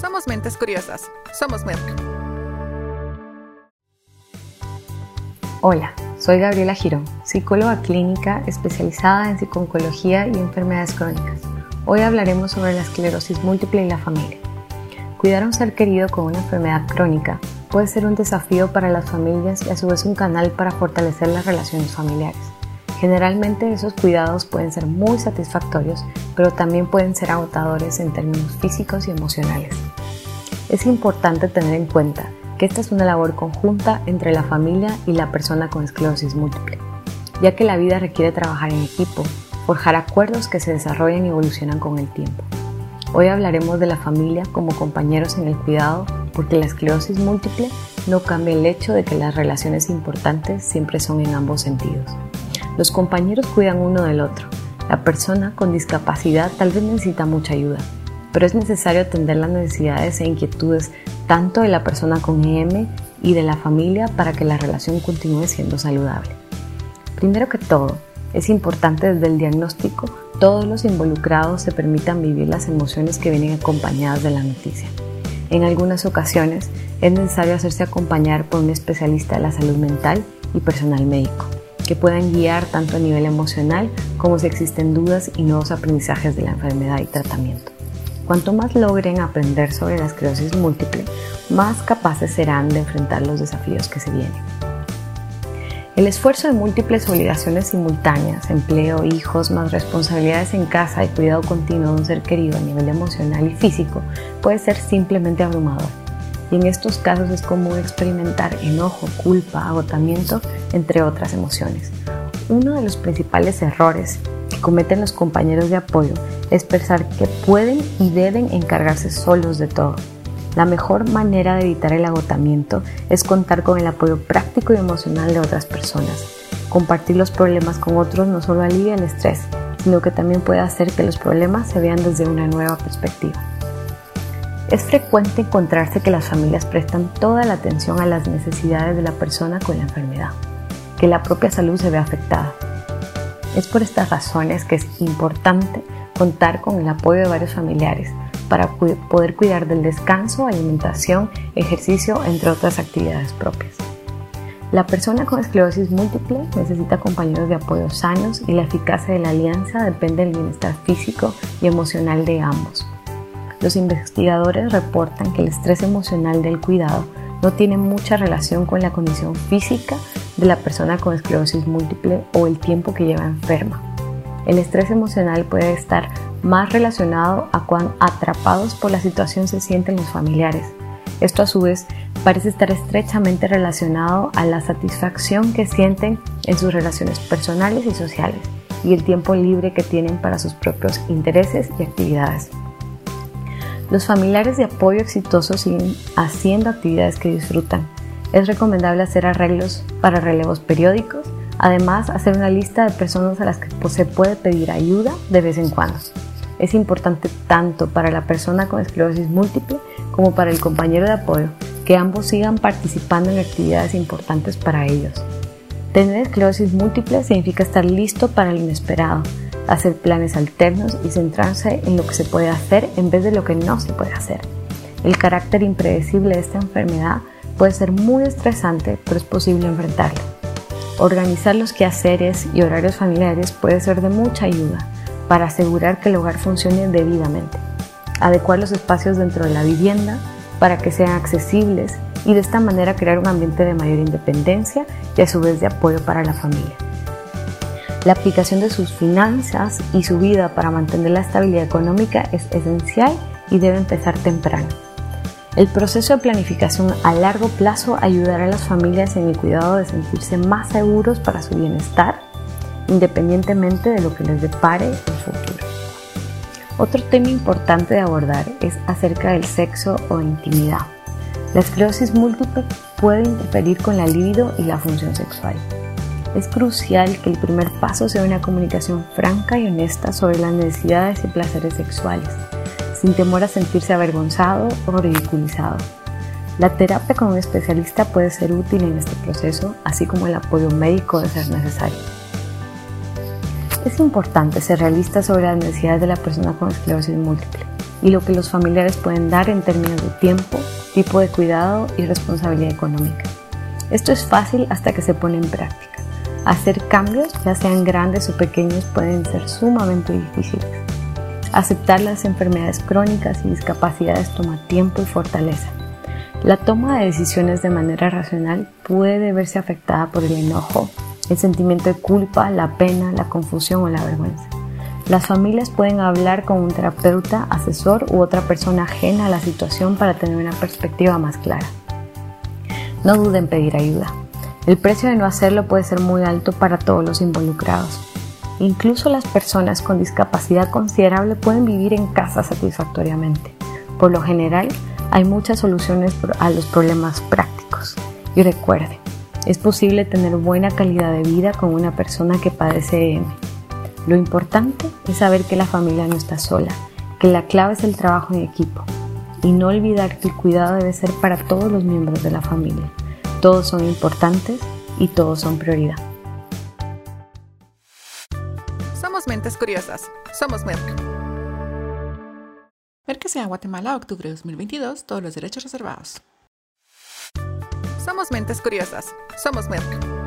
Somos mentes curiosas. Somos Merck. Hola, soy Gabriela Girón, psicóloga clínica especializada en psiconcología y enfermedades crónicas. Hoy hablaremos sobre la esclerosis múltiple y la familia. Cuidar a un ser querido con una enfermedad crónica puede ser un desafío para las familias y a su vez un canal para fortalecer las relaciones familiares. Generalmente esos cuidados pueden ser muy satisfactorios, pero también pueden ser agotadores en términos físicos y emocionales. Es importante tener en cuenta que esta es una labor conjunta entre la familia y la persona con esclerosis múltiple, ya que la vida requiere trabajar en equipo, forjar acuerdos que se desarrollan y evolucionan con el tiempo. Hoy hablaremos de la familia como compañeros en el cuidado porque la esclerosis múltiple no cambia el hecho de que las relaciones importantes siempre son en ambos sentidos. Los compañeros cuidan uno del otro. La persona con discapacidad tal vez necesita mucha ayuda, pero es necesario atender las necesidades e inquietudes tanto de la persona con EM y de la familia para que la relación continúe siendo saludable. Primero que todo, es importante desde el diagnóstico todos los involucrados se permitan vivir las emociones que vienen acompañadas de la noticia. En algunas ocasiones es necesario hacerse acompañar por un especialista de la salud mental y personal médico que puedan guiar tanto a nivel emocional como si existen dudas y nuevos aprendizajes de la enfermedad y tratamiento. Cuanto más logren aprender sobre la esclerosis múltiple, más capaces serán de enfrentar los desafíos que se vienen. El esfuerzo de múltiples obligaciones simultáneas, empleo, hijos, más responsabilidades en casa y cuidado continuo de un ser querido a nivel emocional y físico puede ser simplemente abrumador y en estos casos es común experimentar enojo, culpa, agotamiento, entre otras emociones. Uno de los principales errores cometen los compañeros de apoyo es pensar que pueden y deben encargarse solos de todo. La mejor manera de evitar el agotamiento es contar con el apoyo práctico y emocional de otras personas. Compartir los problemas con otros no solo alivia el estrés, sino que también puede hacer que los problemas se vean desde una nueva perspectiva. Es frecuente encontrarse que las familias prestan toda la atención a las necesidades de la persona con la enfermedad, que la propia salud se ve afectada. Es por estas razones que es importante contar con el apoyo de varios familiares para poder cuidar del descanso, alimentación, ejercicio, entre otras actividades propias. La persona con esclerosis múltiple necesita compañeros de apoyo sanos y la eficacia de la alianza depende del bienestar físico y emocional de ambos. Los investigadores reportan que el estrés emocional del cuidado no tiene mucha relación con la condición física de la persona con esclerosis múltiple o el tiempo que lleva enferma. El estrés emocional puede estar más relacionado a cuán atrapados por la situación se sienten los familiares. Esto a su vez parece estar estrechamente relacionado a la satisfacción que sienten en sus relaciones personales y sociales y el tiempo libre que tienen para sus propios intereses y actividades. Los familiares de apoyo exitosos siguen haciendo actividades que disfrutan. Es recomendable hacer arreglos para relevos periódicos, además hacer una lista de personas a las que se puede pedir ayuda de vez en cuando. Es importante tanto para la persona con esclerosis múltiple como para el compañero de apoyo que ambos sigan participando en actividades importantes para ellos. Tener esclerosis múltiple significa estar listo para el inesperado, hacer planes alternos y centrarse en lo que se puede hacer en vez de lo que no se puede hacer. El carácter impredecible de esta enfermedad puede ser muy estresante, pero es posible enfrentarlo. Organizar los quehaceres y horarios familiares puede ser de mucha ayuda para asegurar que el hogar funcione debidamente. Adecuar los espacios dentro de la vivienda para que sean accesibles y de esta manera crear un ambiente de mayor independencia y a su vez de apoyo para la familia. La aplicación de sus finanzas y su vida para mantener la estabilidad económica es esencial y debe empezar temprano. El proceso de planificación a largo plazo ayudará a las familias en el cuidado de sentirse más seguros para su bienestar, independientemente de lo que les depare el futuro. Otro tema importante de abordar es acerca del sexo o intimidad. La esclerosis múltiple puede interferir con la libido y la función sexual. Es crucial que el primer paso sea una comunicación franca y honesta sobre las necesidades y placeres sexuales, sin temor a sentirse avergonzado o ridiculizado. La terapia con un especialista puede ser útil en este proceso, así como el apoyo médico de ser necesario. Es importante ser realista sobre las necesidades de la persona con esclerosis múltiple. y lo que los familiares pueden dar en términos de tiempo, tipo de cuidado y responsabilidad económica. Esto es fácil hasta que se pone en práctica. Hacer cambios, ya sean grandes o pequeños, pueden ser sumamente difíciles. Aceptar las enfermedades crónicas y discapacidades toma tiempo y fortaleza. La toma de decisiones de manera racional puede verse afectada por el enojo, el sentimiento de culpa, la pena, la confusión o la vergüenza. Las familias pueden hablar con un terapeuta, asesor u otra persona ajena a la situación para tener una perspectiva más clara. No duden en pedir ayuda. El precio de no hacerlo puede ser muy alto para todos los involucrados. Incluso las personas con discapacidad considerable pueden vivir en casa satisfactoriamente. Por lo general, hay muchas soluciones a los problemas prácticos. Y recuerde, es posible tener buena calidad de vida con una persona que padece EM. Lo importante es saber que la familia no está sola, que la clave es el trabajo en equipo y no olvidar que el cuidado debe ser para todos los miembros de la familia. Todos son importantes y todos son prioridad. Mentes curiosas. Somos Merck. Merck sea Guatemala, octubre de 2022, todos los derechos reservados. Somos mentes curiosas. Somos Merck.